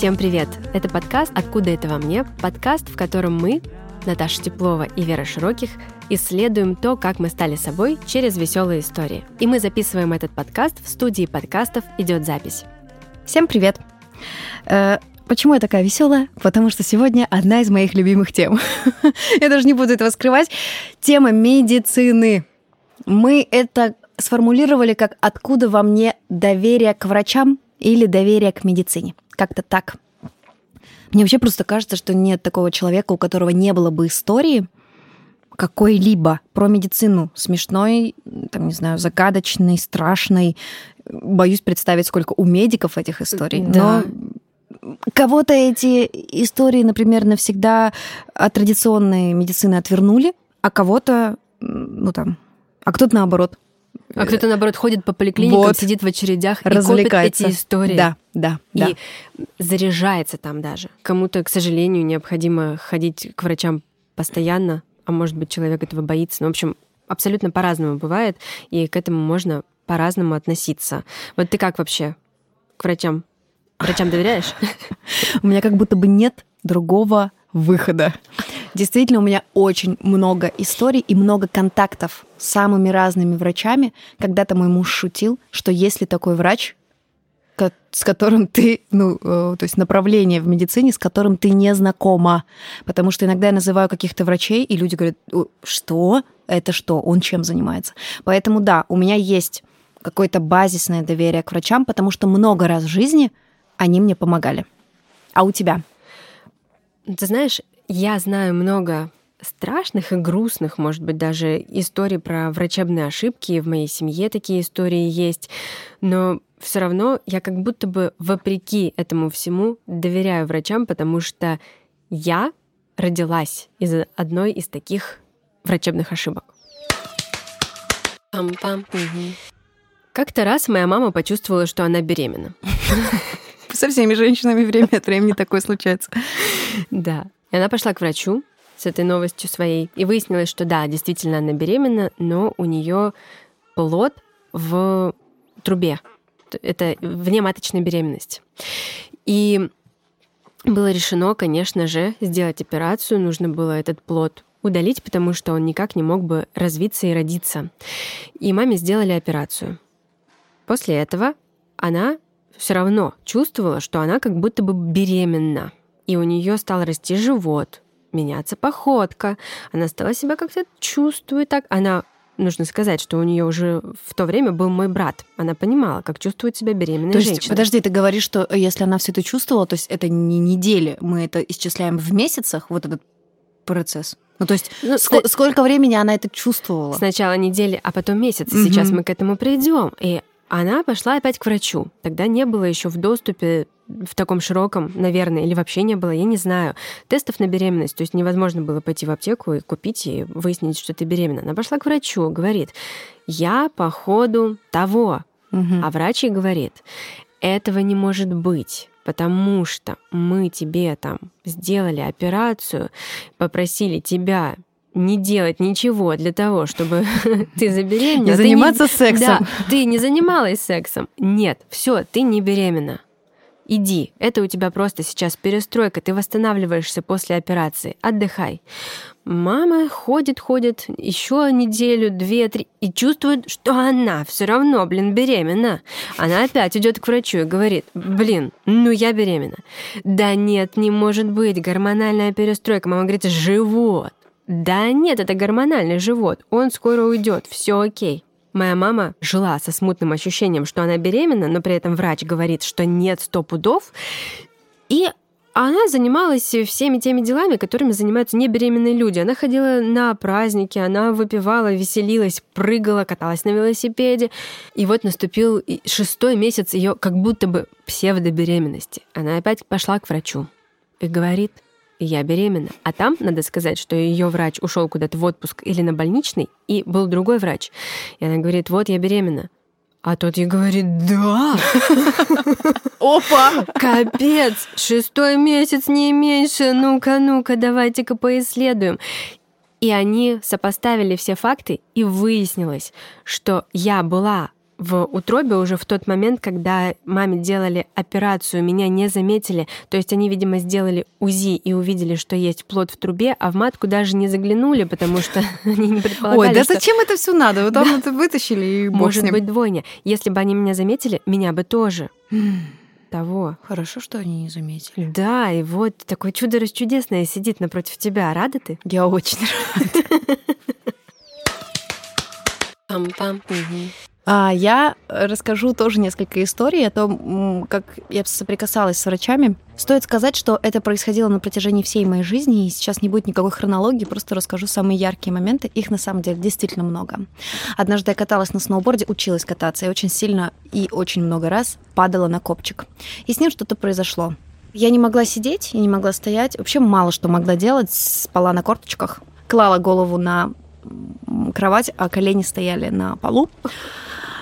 Всем привет! Это подкаст «Откуда это во мне?» Подкаст, в котором мы, Наташа Теплова и Вера Широких, исследуем то, как мы стали собой через веселые истории. И мы записываем этот подкаст в студии подкастов «Идет запись». Всем привет! Почему я такая веселая? Потому что сегодня одна из моих любимых тем. я даже не буду этого скрывать. Тема медицины. Мы это сформулировали как «Откуда во мне доверие к врачам или доверие к медицине?» Как-то так. Мне вообще просто кажется, что нет такого человека, у которого не было бы истории какой-либо про медицину. Смешной, там, не знаю, загадочной, страшной. Боюсь представить, сколько у медиков этих историй. Да. Но кого-то эти истории, например, навсегда от традиционной медицины отвернули, а кого-то, ну там, а кто-то наоборот а кто-то, наоборот, ходит по поликлиникам, вот. сидит в очередях и копит эти истории. Да, да, да. И заряжается там даже. Кому-то, к сожалению, необходимо ходить к врачам постоянно, а может быть, человек этого боится. Ну, в общем, абсолютно по-разному бывает, и к этому можно по-разному относиться. Вот ты как вообще к врачам? Врачам доверяешь? У меня как будто бы нет другого выхода. Действительно, у меня очень много историй и много контактов с самыми разными врачами. Когда-то мой муж шутил, что если такой врач, с которым ты, ну, э, то есть направление в медицине, с которым ты не знакома. Потому что иногда я называю каких-то врачей, и люди говорят, что? Это что? Он чем занимается? Поэтому да, у меня есть какое-то базисное доверие к врачам, потому что много раз в жизни они мне помогали. А у тебя? Ты знаешь, я знаю много страшных и грустных, может быть, даже историй про врачебные ошибки. В моей семье такие истории есть. Но все равно я как будто бы вопреки этому всему доверяю врачам, потому что я родилась из одной из таких врачебных ошибок. Пам-пам. Угу. Как-то раз моя мама почувствовала, что она беременна. Со всеми женщинами время от времени такое случается. Да. И она пошла к врачу с этой новостью своей, и выяснилось, что да, действительно она беременна, но у нее плод в трубе. Это внематочная беременность. И было решено, конечно же, сделать операцию. Нужно было этот плод удалить, потому что он никак не мог бы развиться и родиться. И маме сделали операцию. После этого она все равно чувствовала, что она как будто бы беременна и у нее стал расти живот, меняться походка, она стала себя как-то чувствовать так. Она нужно сказать, что у нее уже в то время был мой брат. Она понимала, как чувствует себя беременная то есть, женщина. Подожди, ты говоришь, что если она все это чувствовала, то есть это не недели, мы это исчисляем в месяцах, вот этот процесс? Ну, то есть ну, ск- сколько времени она это чувствовала? Сначала недели, а потом месяцы. Угу. Сейчас мы к этому придем. И она пошла опять к врачу. Тогда не было еще в доступе в таком широком, наверное, или вообще не было, я не знаю, тестов на беременность. То есть невозможно было пойти в аптеку и купить и выяснить, что ты беременна. Она пошла к врачу, говорит, я по ходу того. Угу. А врач ей говорит, этого не может быть потому что мы тебе там сделали операцию, попросили тебя не делать ничего для того, чтобы ты забеременела. Не заниматься сексом. Да, ты не занималась сексом. Нет, все, ты не беременна иди, это у тебя просто сейчас перестройка, ты восстанавливаешься после операции, отдыхай. Мама ходит, ходит еще неделю, две, три, и чувствует, что она все равно, блин, беременна. Она опять идет к врачу и говорит, блин, ну я беременна. Да нет, не может быть, гормональная перестройка. Мама говорит, живот. Да нет, это гормональный живот, он скоро уйдет, все окей. Моя мама жила со смутным ощущением, что она беременна, но при этом врач говорит, что нет сто пудов. И она занималась всеми теми делами, которыми занимаются небеременные люди. Она ходила на праздники, она выпивала, веселилась, прыгала, каталась на велосипеде. И вот наступил шестой месяц ее как будто бы псевдобеременности. Она опять пошла к врачу и говорит, я беременна. А там, надо сказать, что ее врач ушел куда-то в отпуск или на больничный, и был другой врач. И она говорит, вот я беременна. А тот ей говорит, да. Опа! Капец! Шестой месяц, не меньше. Ну-ка, ну-ка, давайте-ка поисследуем. И они сопоставили все факты, и выяснилось, что я была в утробе уже в тот момент, когда маме делали операцию, меня не заметили. То есть они, видимо, сделали УЗИ и увидели, что есть плод в трубе, а в матку даже не заглянули, потому что они не предполагали, Ой, да что... зачем это все надо? Вот там это вытащили и бог Может с ним. быть, двойня. Если бы они меня заметили, меня бы тоже. Того. Хорошо, что они не заметили. Да, и вот такое чудо расчудесное сидит напротив тебя. Рада ты? Я очень Пам-пам. А я расскажу тоже несколько историй о том, м, как я соприкасалась с врачами. Стоит сказать, что это происходило на протяжении всей моей жизни, и сейчас не будет никакой хронологии, просто расскажу самые яркие моменты. Их на самом деле действительно много. Однажды я каталась на сноуборде, училась кататься, и очень сильно и очень много раз падала на копчик. И с ним что-то произошло. Я не могла сидеть, я не могла стоять, вообще мало что могла делать, спала на корточках, клала голову на кровать, а колени стояли на полу.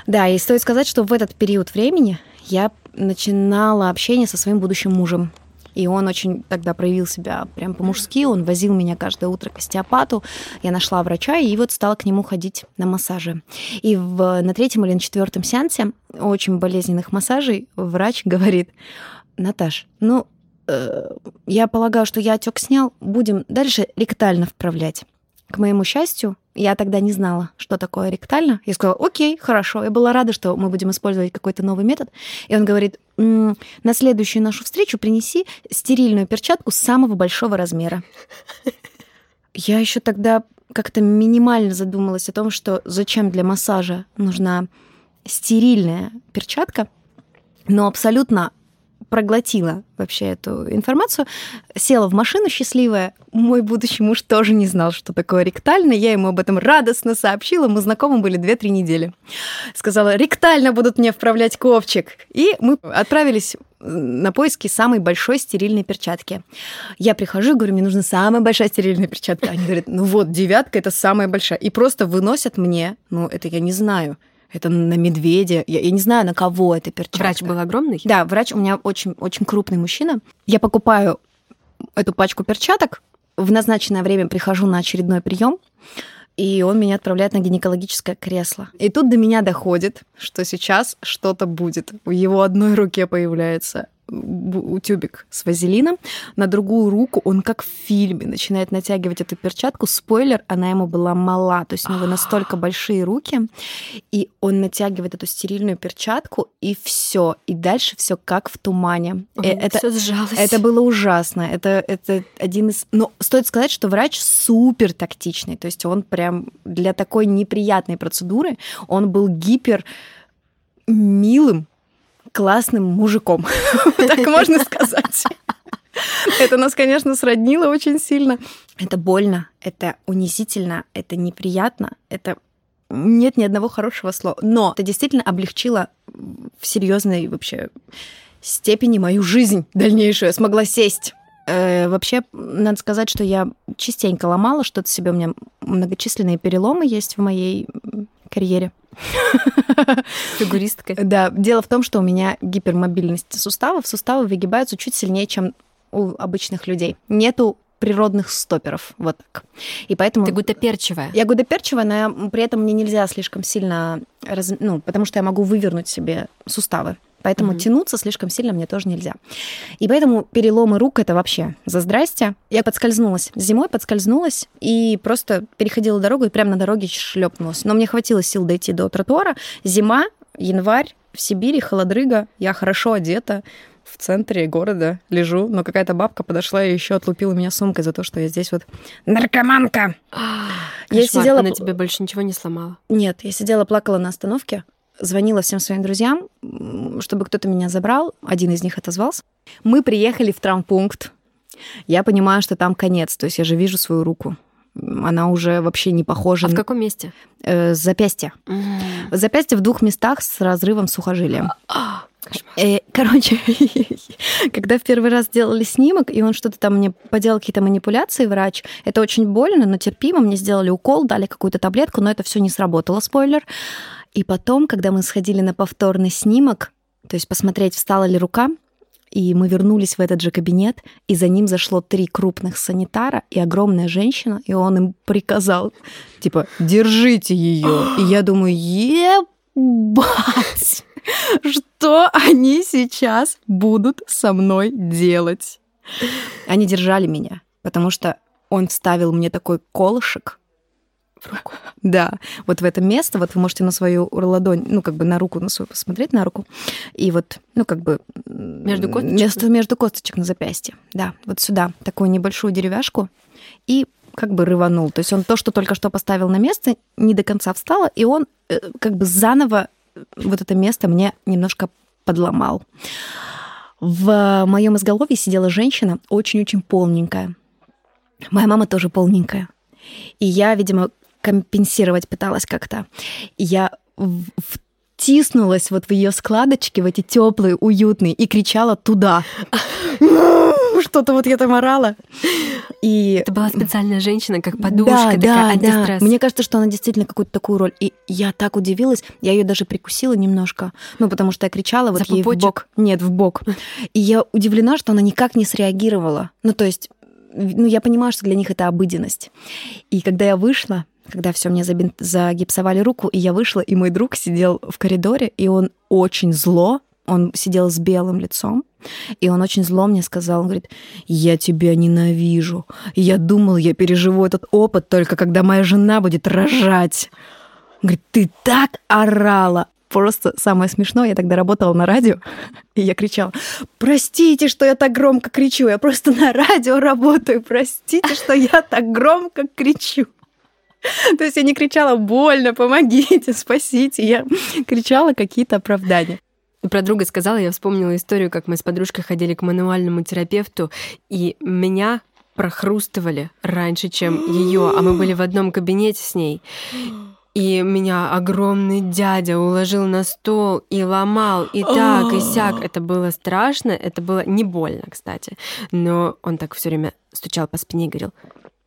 Да, и стоит сказать, что в этот период времени я начинала общение со своим будущим мужем. И он очень тогда проявил себя прям по-мужски. Он возил меня каждое утро к остеопату. Я нашла врача и вот стала к нему ходить на массажи. И в, на третьем или на четвертом сеансе очень болезненных массажей врач говорит, Наташ, ну, э, я полагаю, что я отек снял, будем дальше ректально вправлять. К моему счастью, я тогда не знала, что такое ректально. Я сказала, окей, хорошо. Я была рада, что мы будем использовать какой-то новый метод. И он говорит, «М, на следующую нашу встречу принеси стерильную перчатку самого большого размера. Я еще тогда как-то минимально задумалась о том, что зачем для массажа нужна стерильная перчатка, но абсолютно проглотила вообще эту информацию, села в машину счастливая. Мой будущий муж тоже не знал, что такое ректально. Я ему об этом радостно сообщила. Мы знакомы были 2-3 недели. Сказала, ректально будут мне вправлять ковчик. И мы отправились на поиски самой большой стерильной перчатки. Я прихожу и говорю, мне нужна самая большая стерильная перчатка. Они говорят, ну вот, девятка это самая большая. И просто выносят мне, ну это я не знаю, это на медведя. Я, я не знаю, на кого эта перчатка. Врач был огромный? Да, врач у меня очень, очень крупный мужчина. Я покупаю эту пачку перчаток, в назначенное время прихожу на очередной прием, и он меня отправляет на гинекологическое кресло. И тут до меня доходит, что сейчас что-то будет. В его одной руке появляется тюбик с вазелином, на другую руку он как в фильме начинает натягивать эту перчатку. Спойлер, она ему была мала, то есть у него настолько большие руки, и он натягивает эту стерильную перчатку, и все, и дальше все как в тумане. Э, это, Все сжалось. это было ужасно. Это, это один из... Но стоит сказать, что врач супер тактичный. То есть он прям для такой неприятной процедуры, он был гипер милым, классным мужиком. Так можно сказать. Это нас, конечно, сроднило очень сильно. Это больно, это унизительно, это неприятно, это нет ни одного хорошего слова. Но это действительно облегчило в серьезной вообще степени мою жизнь дальнейшую. Я смогла сесть. Э, вообще, надо сказать, что я частенько ломала что-то себе. У меня многочисленные переломы есть в моей карьере. Фигуристка. Да, дело в том, что у меня гипермобильность суставов. Суставы выгибаются чуть сильнее, чем у обычных людей. Нету природных стоперов, вот так. И поэтому... Ты гутоперчивая. Я гудоперчивая, но при этом мне нельзя слишком сильно... раз- Ну, потому что я могу вывернуть себе суставы. Поэтому Мгм. тянуться слишком сильно мне тоже нельзя. И поэтому переломы рук это вообще за здрасте. Я подскользнулась. Зимой подскользнулась и просто переходила дорогу и прямо на дороге шлепнулась. Но мне хватило сил дойти до тротуара. Зима, январь, в Сибири, холодрыга. Я хорошо одета, в центре города лежу, но какая-то бабка подошла и еще отлупила меня сумкой за то, что я здесь вот наркоманка. Я Кошмар, сидела- Она тебе больше ничего не сломала. Нет, я сидела, плакала на остановке, звонила всем своим друзьям, чтобы кто-то меня забрал. Один из них отозвался. Мы приехали в травмпункт. Я понимаю, что там конец, то есть я же вижу свою руку. Она уже вообще не похожа А в каком месте? э, запястье. Запястье в двух местах с разрывом сухожилия. А, Э, Короче, когда в первый раз делали снимок, и он что-то там мне поделал какие-то манипуляции, врач, это очень больно, но терпимо. Мне сделали укол, дали какую-то таблетку, но это все не сработало, спойлер. И потом, когда мы сходили на повторный снимок, то есть посмотреть, встала ли рука, И мы вернулись в этот же кабинет, и за ним зашло три крупных санитара и огромная женщина, и он им приказал, типа, держите ее. И я думаю, ебать, что они сейчас будут со мной делать? Они держали меня, потому что он вставил мне такой колышек, В руку. да, вот в это место, вот вы можете на свою ладонь, ну, как бы на руку на свою посмотреть, на руку, и вот, ну, как бы... Между косточек? Место между косточек на запястье, да, вот сюда, такую небольшую деревяшку, и как бы рыванул. То есть он то, что только что поставил на место, не до конца встало, и он э, как бы заново вот это место мне немножко подломал. В моем изголовье сидела женщина, очень-очень полненькая. Моя мама тоже полненькая. И я, видимо, компенсировать пыталась как-то. Я втиснулась вот в ее складочки, в эти теплые, уютные, и кричала туда. Что-то вот я там орала. И Это была специальная женщина, как подушка, да, такая да, антистресс. да. Мне кажется, что она действительно какую-то такую роль. И я так удивилась, я ее даже прикусила немножко. Ну, потому что я кричала вот За ей в бок. Нет, в бок. И я удивлена, что она никак не среагировала. Ну, то есть, ну, я понимаю, что для них это обыденность. И когда я вышла, когда все мне загипсовали руку, и я вышла, и мой друг сидел в коридоре, и он очень зло, он сидел с белым лицом, и он очень зло мне сказал, он говорит, я тебя ненавижу. Я думал, я переживу этот опыт только когда моя жена будет рожать. Он говорит, ты так орала. Просто самое смешное, я тогда работала на радио, и я кричала, простите, что я так громко кричу, я просто на радио работаю, простите, что я так громко кричу. То есть я не кричала «больно, помогите, спасите», я кричала какие-то оправдания. Про друга сказала, я вспомнила историю, как мы с подружкой ходили к мануальному терапевту, и меня прохрустывали раньше, чем ее, а мы были в одном кабинете с ней. И меня огромный дядя уложил на стол и ломал, и так, и сяк. Это было страшно, это было не больно, кстати. Но он так все время стучал по спине и говорил,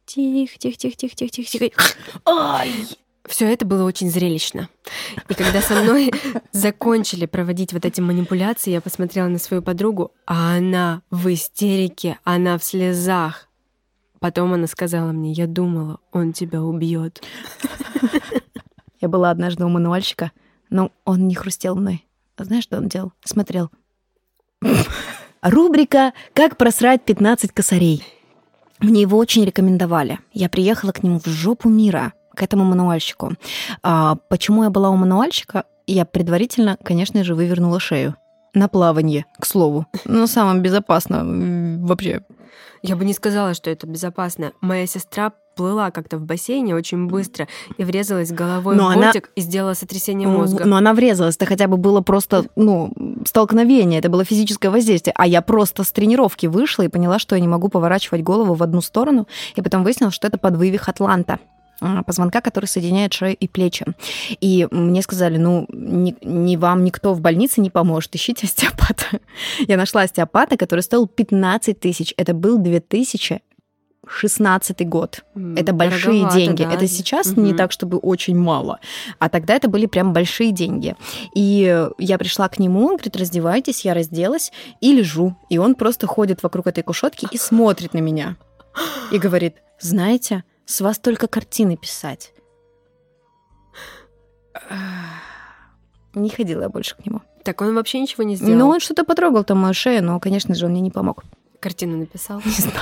тихо, тихо, тихо, тихо, тихо, тихо, тихо. Все это было очень зрелищно. И когда со мной закончили проводить вот эти манипуляции, я посмотрела на свою подругу, а она в истерике, она в слезах. Потом она сказала мне, я думала, он тебя убьет. Я была однажды у мануальщика, но он не хрустел мной. А знаешь, что он делал? Смотрел. Рубрика «Как просрать 15 косарей». Мне его очень рекомендовали. Я приехала к нему в жопу мира, к этому мануальщику. А почему я была у мануальщика? Я предварительно, конечно же, вывернула шею. На плавание, к слову. Ну, самое безопасно вообще. Я бы не сказала, что это безопасно. Моя сестра плыла как-то в бассейне очень быстро и врезалась головой Но в она- бортик и сделала сотрясение мозга. Но она врезалась. Это хотя бы было просто, ну, столкновение, это было физическое воздействие. А я просто с тренировки вышла и поняла, что я не могу поворачивать голову в одну сторону. И потом выяснилось, что это подвывих атланта позвонка, который соединяет шею и плечи. И мне сказали, ну, ни, ни вам никто в больнице не поможет, ищите остеопата. Я нашла остеопата, который стоил 15 тысяч. Это был 2016 год. М, Это большие деньги. да. Это сейчас не Мгм. так, чтобы очень мало. А тогда это были прям большие деньги. И я пришла к нему, он говорит, раздевайтесь, я разделась и лежу. И он просто ходит вокруг этой кушетки и смотрит на меня. И говорит, знаете, с вас только картины писать. Не ходила я больше к нему. Так он вообще ничего не сделал. Ну, он что-то потрогал там мою шею, но, конечно же, он мне не помог. Картину написал. Не знаю.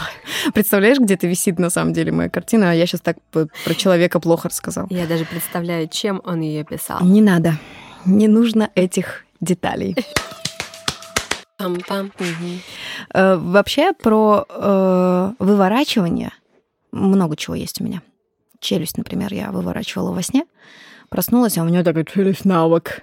Представляешь, где-то висит на самом деле моя картина, а я сейчас так про человека плохо рассказала. Я даже представляю, чем он ее писал. Не надо. Не нужно этих деталей. Пам-пам. Э, Вообще про э, выворачивание много чего есть у меня. Челюсть, например, я выворачивала во сне, проснулась, а у меня такая челюсть на бок.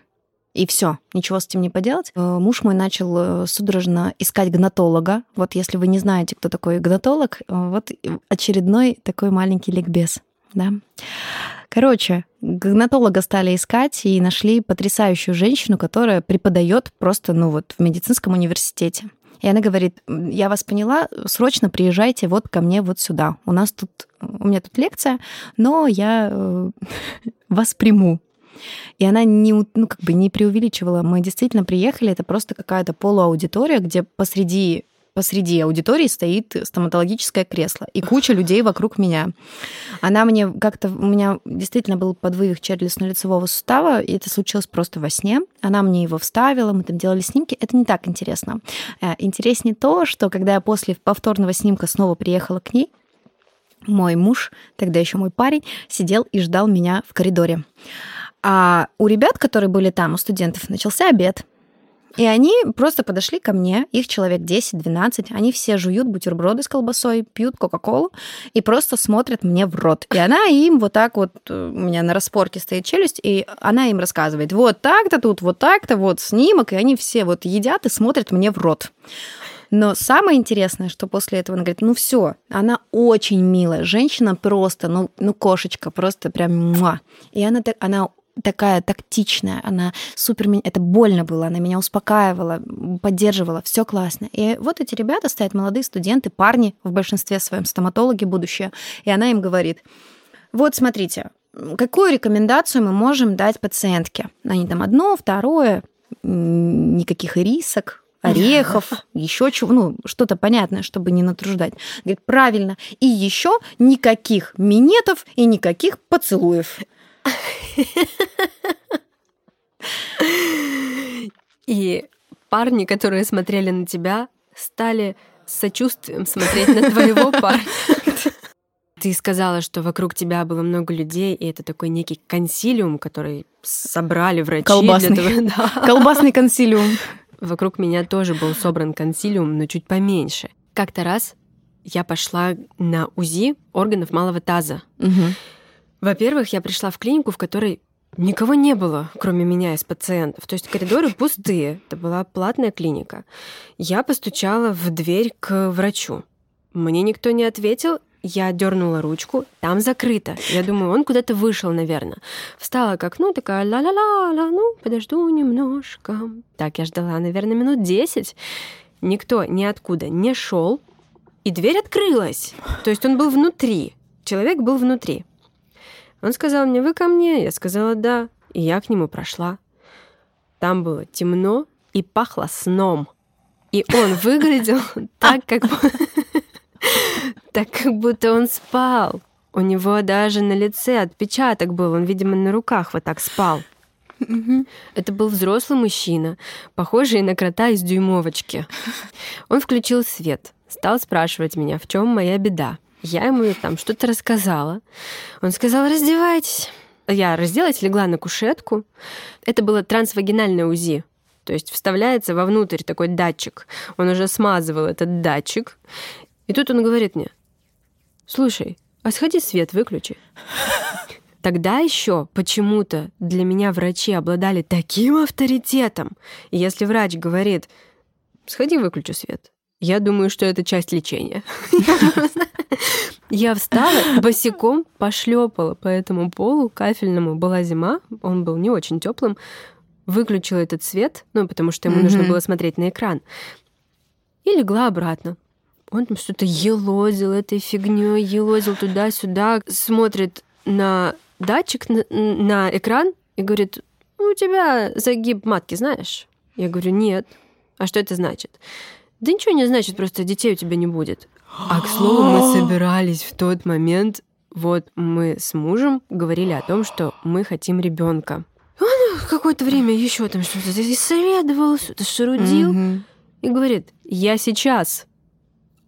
И все, ничего с этим не поделать. Э, Муж мой начал э, судорожно искать гнатолога. Вот если вы не знаете, кто такой гнатолог, э, вот очередной такой маленький ликбез. Да? Короче, гнатолога стали искать и нашли потрясающую женщину, которая преподает просто, ну вот, в медицинском университете. И она говорит, «М, я вас поняла, срочно приезжайте вот ко мне вот сюда. У нас тут, у меня тут лекция, но я э, вас приму. И она не, ну, как бы не преувеличивала. Мы действительно приехали, это просто какая-то полуаудитория, где посреди посреди аудитории стоит стоматологическое кресло и куча людей вокруг меня. Она мне как-то... У меня действительно был подвывих челюстно-лицевого сустава, и это случилось просто во сне. Она мне его вставила, мы там делали снимки. Это не так интересно. Э, интереснее то, что когда я после повторного снимка снова приехала к ней, мой муж, тогда еще мой парень, сидел и ждал меня в коридоре. А у ребят, которые были там, у студентов, начался обед. И они просто подошли ко мне, их человек 10-12, они все жуют бутерброды с колбасой, пьют Кока-Колу и просто смотрят мне в рот. И она им вот так вот, э, у меня на распорке стоит челюсть, и она им рассказывает, вот так-то тут, вот так-то, вот снимок, и они все вот едят и смотрят мне в рот. Но самое интересное, что после этого она говорит, ну все, она очень милая, женщина просто, ну, ну кошечка, просто прям муа. И она, она такая тактичная, она супер, это больно было, она меня успокаивала, поддерживала, все классно. И вот эти ребята стоят, молодые студенты, парни, в большинстве своем стоматологи будущее, и она им говорит, вот смотрите, какую рекомендацию мы можем дать пациентке? Они там одно, второе, никаких рисок, орехов, еще чего, ну, что-то понятное, чтобы не натруждать. Говорит, правильно. И еще никаких минетов и никаких поцелуев. И парни, которые смотрели на тебя, стали с сочувствием смотреть на твоего парня. Ты сказала, что вокруг тебя было много людей, и это такой некий консилиум, который собрали врачи. Колбасный. Для того, да. Колбасный консилиум. Вокруг меня тоже был собран консилиум, но чуть поменьше. Как-то раз я пошла на УЗИ органов малого таза. Угу. Во-первых, я пришла в клинику, в которой никого не было, кроме меня из пациентов. То есть коридоры пустые. Это была платная клиника. Я постучала в дверь к врачу. Мне никто не ответил, я дернула ручку, там закрыто. Я думаю, он куда-то вышел, наверное. Встала к окну, такая ла-ла-ла-ла, ну, подожду немножко. Так, я ждала, наверное, минут десять. Никто ниоткуда не шел, и дверь открылась. То есть он был внутри. Человек был внутри. Он сказал мне, вы ко мне? Я сказала, да. И я к нему прошла. Там было темно и пахло сном. И он выглядел так, как... Так, как будто он спал. У него даже на лице отпечаток был. Он, видимо, на руках вот так спал. Это был взрослый мужчина, похожий на крота из дюймовочки. Он включил свет, стал спрашивать меня, в чем моя беда. Я ему там что-то рассказала. Он сказал, раздевайтесь. Я разделась, легла на кушетку. Это было трансвагинальное УЗИ. То есть вставляется вовнутрь такой датчик. Он уже смазывал этот датчик. И тут он говорит мне, слушай, а сходи свет выключи. Тогда еще почему-то для меня врачи обладали таким авторитетом. И если врач говорит, сходи выключи свет, я думаю, что это часть лечения. Я встала, босиком пошлепала по этому полу кафельному. Была зима, он был не очень теплым. Выключила этот свет, ну, потому что ему нужно было смотреть на экран. И легла обратно. Он там что-то елозил этой фигней, елозил туда-сюда, смотрит на датчик, на, на экран и говорит, у тебя загиб матки, знаешь? Я говорю, нет. А что это значит? Да ничего не значит, просто детей у тебя не будет. А к слову, мы собирались в тот момент, вот мы с мужем говорили о том, что мы хотим ребенка. Он какое-то время еще там что-то исследовал, что-то шарудил. Угу. И говорит, я сейчас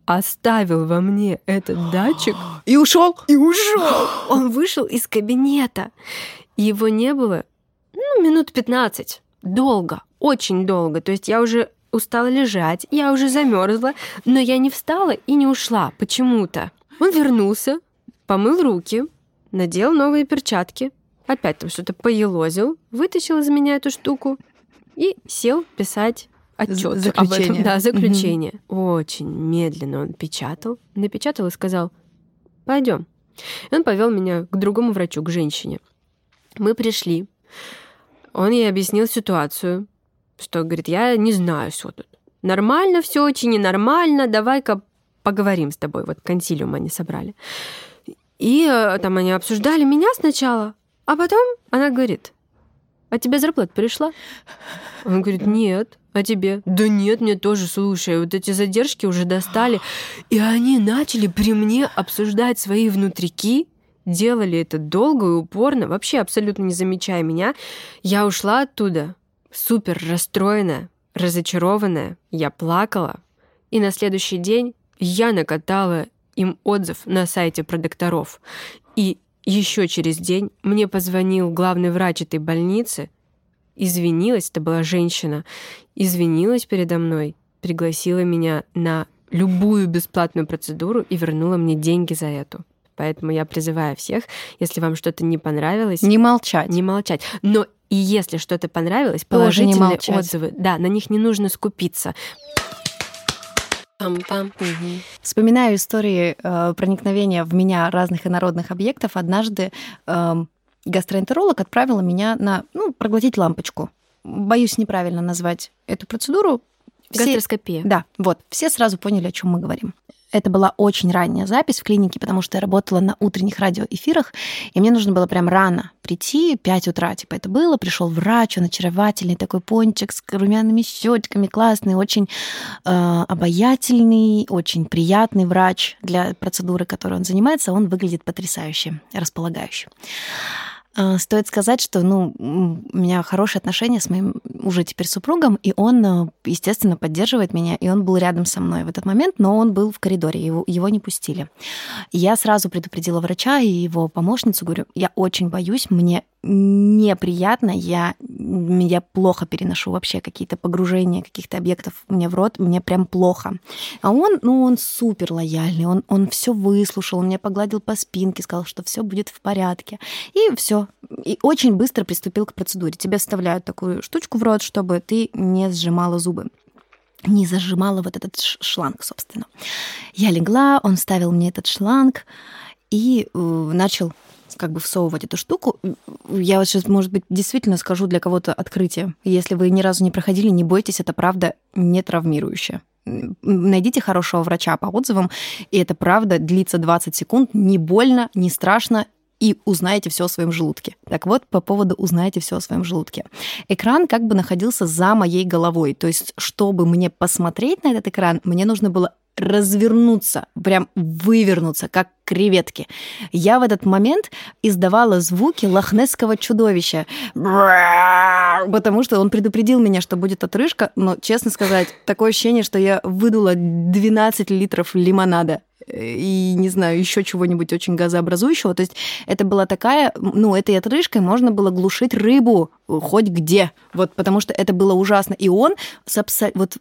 оставил во мне этот датчик. И ушел? И ушел. Он вышел из кабинета. Его не было, ну, минут 15. Долго, очень долго. То есть я уже устала лежать, я уже замерзла, но я не встала и не ушла почему-то. Он вернулся, помыл руки, надел новые перчатки, опять там что-то поелозил, вытащил из меня эту штуку и сел писать отчет об этом. Да, заключение. Угу. Очень медленно он печатал, напечатал и сказал, пойдем. И он повел меня к другому врачу, к женщине. Мы пришли. Он ей объяснил ситуацию, что, говорит, я не знаю, что тут. Нормально все, очень ненормально, давай-ка поговорим с тобой. Вот консилиум они собрали. И э, там они обсуждали меня сначала, а потом она говорит, а тебе зарплата пришла? Он говорит, нет. А тебе? Да нет, мне тоже, слушай, вот эти задержки уже достали. И они начали при мне обсуждать свои внутрики, делали это долго и упорно, вообще абсолютно не замечая меня. Я ушла оттуда супер расстроенная, разочарованная. Я плакала. И на следующий день я накатала им отзыв на сайте продокторов. И еще через день мне позвонил главный врач этой больницы, извинилась, это была женщина, извинилась передо мной, пригласила меня на любую бесплатную процедуру и вернула мне деньги за эту. Поэтому я призываю всех, если вам что-то не понравилось... Не молчать. Не молчать. Но и если что-то понравилось, положительные отзывы, да, на них не нужно скупиться. Пам-пам. Угу. Вспоминаю истории э, проникновения в меня разных инородных объектов. Однажды э, гастроэнтеролог отправила меня на ну, проглотить лампочку. Боюсь неправильно назвать эту процедуру. Все, Гастроскопия. Да, вот. Все сразу поняли, о чем мы говорим. Это была очень ранняя запись в клинике, потому что я работала на утренних радиоэфирах, и мне нужно было прям рано прийти, 5 утра, типа это было, пришел врач, он очаровательный такой пончик с румяными щечками, классный, очень э, обаятельный, очень приятный врач для процедуры, которой он занимается, он выглядит потрясающе, располагающе. А, стоит сказать, что ну, у меня хорошие отношения с моим уже теперь супругом, и он, э, естественно, поддерживает меня, и он был рядом со мной в этот момент, но он был в коридоре, его, его не пустили. Я сразу предупредила врача и его помощницу, говорю, я очень боюсь, мне неприятно, я, я плохо переношу вообще какие-то погружения каких-то объектов мне в рот, мне прям плохо. А он, ну, он супер лояльный, он, он все выслушал, он меня погладил по спинке, сказал, что все будет в порядке. И все. И очень быстро приступил к процедуре. Тебе вставляют такую штучку в рот, чтобы ты не сжимала зубы не зажимала вот этот шланг, собственно. Я легла, он ставил мне этот шланг и э, начал как бы всовывать эту штуку. Я вот сейчас, может быть, действительно скажу для кого-то открытие. Если вы ни разу не проходили, не бойтесь, это правда не травмирующее. Найдите хорошего врача по отзывам, и это правда длится 20 секунд, не больно, не страшно, и узнаете все о своем желудке. Так вот, по поводу узнаете все о своем желудке. Экран как бы находился за моей головой. То есть, чтобы мне посмотреть на этот экран, мне нужно было развернуться, прям вывернуться, как креветки. Я в этот момент издавала звуки лохнесского чудовища, потому что он предупредил меня, что будет отрыжка, но, честно сказать, такое ощущение, что я выдула 12 литров лимонада и, не знаю, еще чего-нибудь очень газообразующего. То есть это была такая, ну, этой отрыжкой можно было глушить рыбу хоть где. Вот потому что это было ужасно. И он вот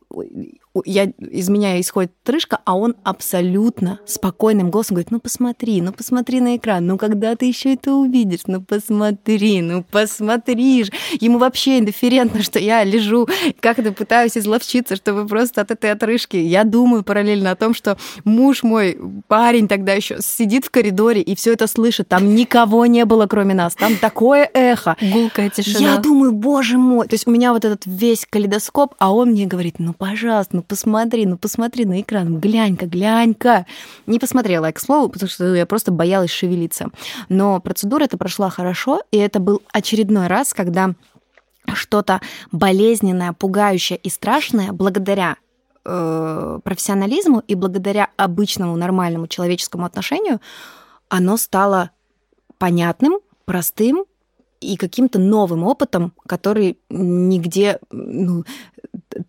я, из меня исходит отрыжка, а он абсолютно спокойным голосом говорит, ну посмотри, ну посмотри на экран, ну когда ты еще это увидишь, ну посмотри, ну посмотришь. Ему вообще индифферентно, что я лежу, как-то пытаюсь изловчиться, чтобы просто от этой отрыжки. Я думаю параллельно о том, что муж мой, парень тогда еще сидит в коридоре и все это слышит. Там никого не было, кроме нас. Там такое эхо. Гулкая тишина. Я думаю, боже мой. То есть у меня вот этот весь калейдоскоп, а он мне говорит, ну пожалуйста, ну посмотри, ну посмотри на экран, глянь-ка, глянь-ка. Не посмотрела я, к слову, потому что я просто боялась шевелиться. Но процедура это прошла хорошо, и это был очередной раз, когда что-то болезненное, пугающее и страшное благодаря э, профессионализму и благодаря обычному нормальному человеческому отношению оно стало понятным, простым и каким-то новым опытом, который нигде ну,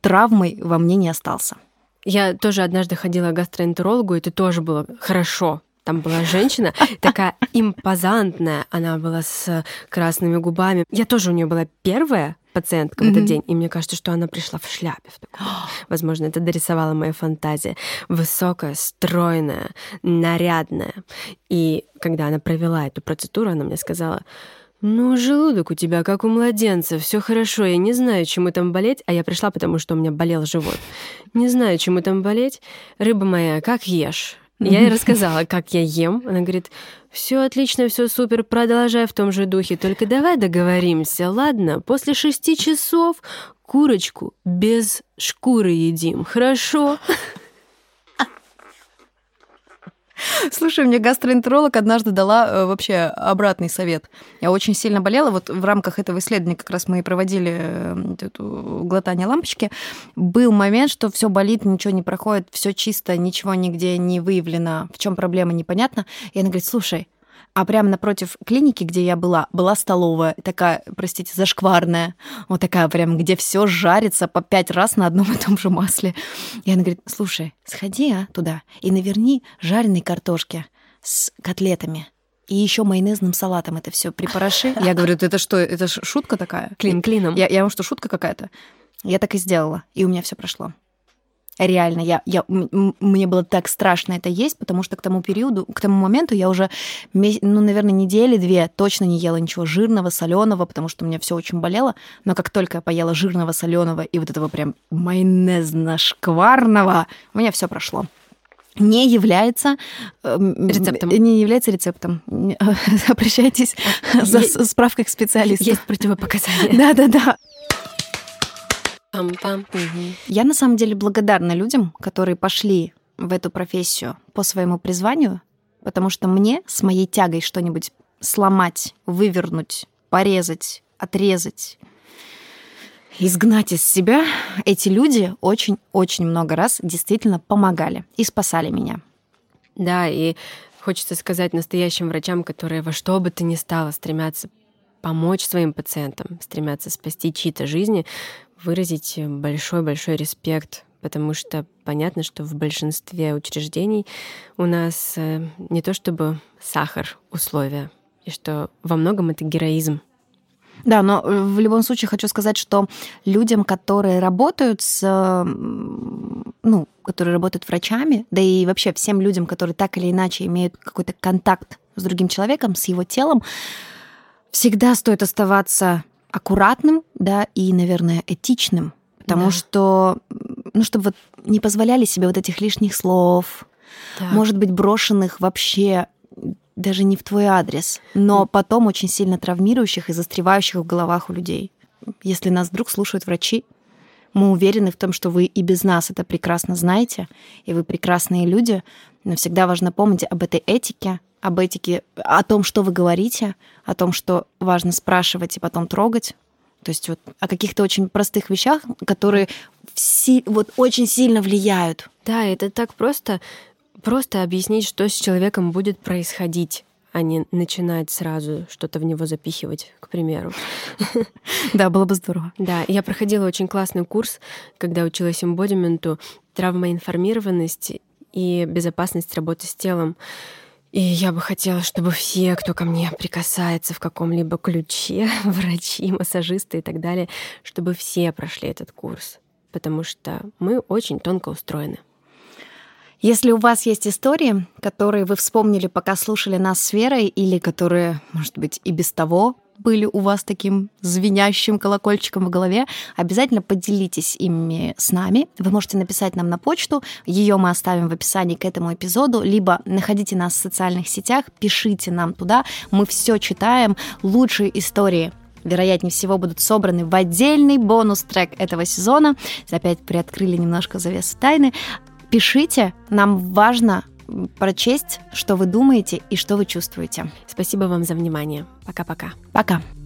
травмой во мне не остался. Я тоже однажды ходила к гастроэнтерологу, и это тоже было хорошо. Там была женщина такая импозантная, она была с красными губами. Я тоже у нее была первая пациентка mm-hmm. в этот день, и мне кажется, что она пришла в шляпе. В такой. Возможно, это дорисовала моя фантазия. Высокая, стройная, нарядная. И когда она провела эту процедуру, она мне сказала, «Ну, желудок у тебя как у младенца, все хорошо, я не знаю, чему там болеть, а я пришла, потому что у меня болел живот. Не знаю, чему там болеть. Рыба моя, как ешь?» Я ей рассказала, как я ем. Она говорит, все отлично, все супер, продолжай в том же духе, только давай договоримся, ладно? После шести часов курочку без шкуры едим, хорошо? Слушай, мне гастроэнтеролог однажды дала э, вообще обратный совет. Я очень сильно болела. Вот в рамках этого исследования как раз мы и проводили э, эту глотание лампочки. Был момент, что все болит, ничего не проходит, все чисто, ничего нигде не выявлено, в чем проблема непонятно. И она говорит, слушай, а прямо напротив клиники, где я была, была столовая, такая, простите, зашкварная, вот такая прям, где все жарится по пять раз на одном и том же масле. И она говорит, слушай, сходи а, туда и наверни жареной картошки с котлетами. И еще майонезным салатом это все припороши. Я говорю, это что, это шутка такая? Клин клином. Я, я вам что, шутка какая-то? Я так и сделала, и у меня все прошло. Реально, я, я, мне было так страшно это есть, потому что к тому периоду, к тому моменту я уже, ну, наверное, недели две точно не ела ничего жирного, соленого, потому что у меня все очень болело. Но как только я поела жирного, соленого и вот этого прям майонезно-шкварного, у меня все прошло не является эм, рецептом. Не является рецептом. Обращайтесь за справкой к специалисту. Есть противопоказания. Да-да-да. Пам-пам. Я на самом деле благодарна людям, которые пошли в эту профессию по своему призванию, потому что мне с моей тягой что-нибудь сломать, вывернуть, порезать, отрезать, изгнать из себя, эти люди очень-очень много раз действительно помогали и спасали меня. Да, и хочется сказать настоящим врачам, которые во что бы то ни стало стремятся помочь своим пациентам, стремятся спасти чьи-то жизни, выразить большой-большой респект, потому что понятно, что в большинстве учреждений у нас э, не то чтобы сахар условия, и что во многом это героизм. Да, но в любом случае хочу сказать, что людям, которые работают с, ну, которые работают врачами, да и вообще всем людям, которые так или иначе имеют какой-то контакт с другим человеком, с его телом, всегда стоит оставаться аккуратным, да, и, наверное, этичным, потому да. что, ну, чтобы вот не позволяли себе вот этих лишних слов, так. может быть, брошенных вообще даже не в твой адрес, но потом очень сильно травмирующих и застревающих в головах у людей. Если нас вдруг слушают врачи, мы уверены в том, что вы и без нас это прекрасно знаете, и вы прекрасные люди, но всегда важно помнить об этой этике, об этике, о том, что вы говорите, о том, что важно спрашивать и потом трогать. То есть вот о каких-то очень простых вещах, которые все, вот очень сильно влияют. Да, это так просто, просто объяснить, что с человеком будет происходить а не начинать сразу что-то в него запихивать, к примеру. Да, было бы здорово. Да, я проходила очень классный курс, когда училась эмбодименту, травмоинформированность и безопасность работы с телом. И я бы хотела, чтобы все, кто ко мне прикасается в каком-либо ключе, врачи, массажисты и так далее, чтобы все прошли этот курс, потому что мы очень тонко устроены. Если у вас есть истории, которые вы вспомнили, пока слушали нас с Верой, или которые, может быть, и без того были у вас таким звенящим колокольчиком в голове, обязательно поделитесь ими с нами. Вы можете написать нам на почту, ее мы оставим в описании к этому эпизоду, либо находите нас в социальных сетях, пишите нам туда, мы все читаем, лучшие истории вероятнее всего, будут собраны в отдельный бонус-трек этого сезона. Опять приоткрыли немножко завесу тайны. Пишите, нам важно прочесть, что вы думаете и что вы чувствуете. Спасибо вам за внимание. Пока-пока. Пока. -пока. Пока.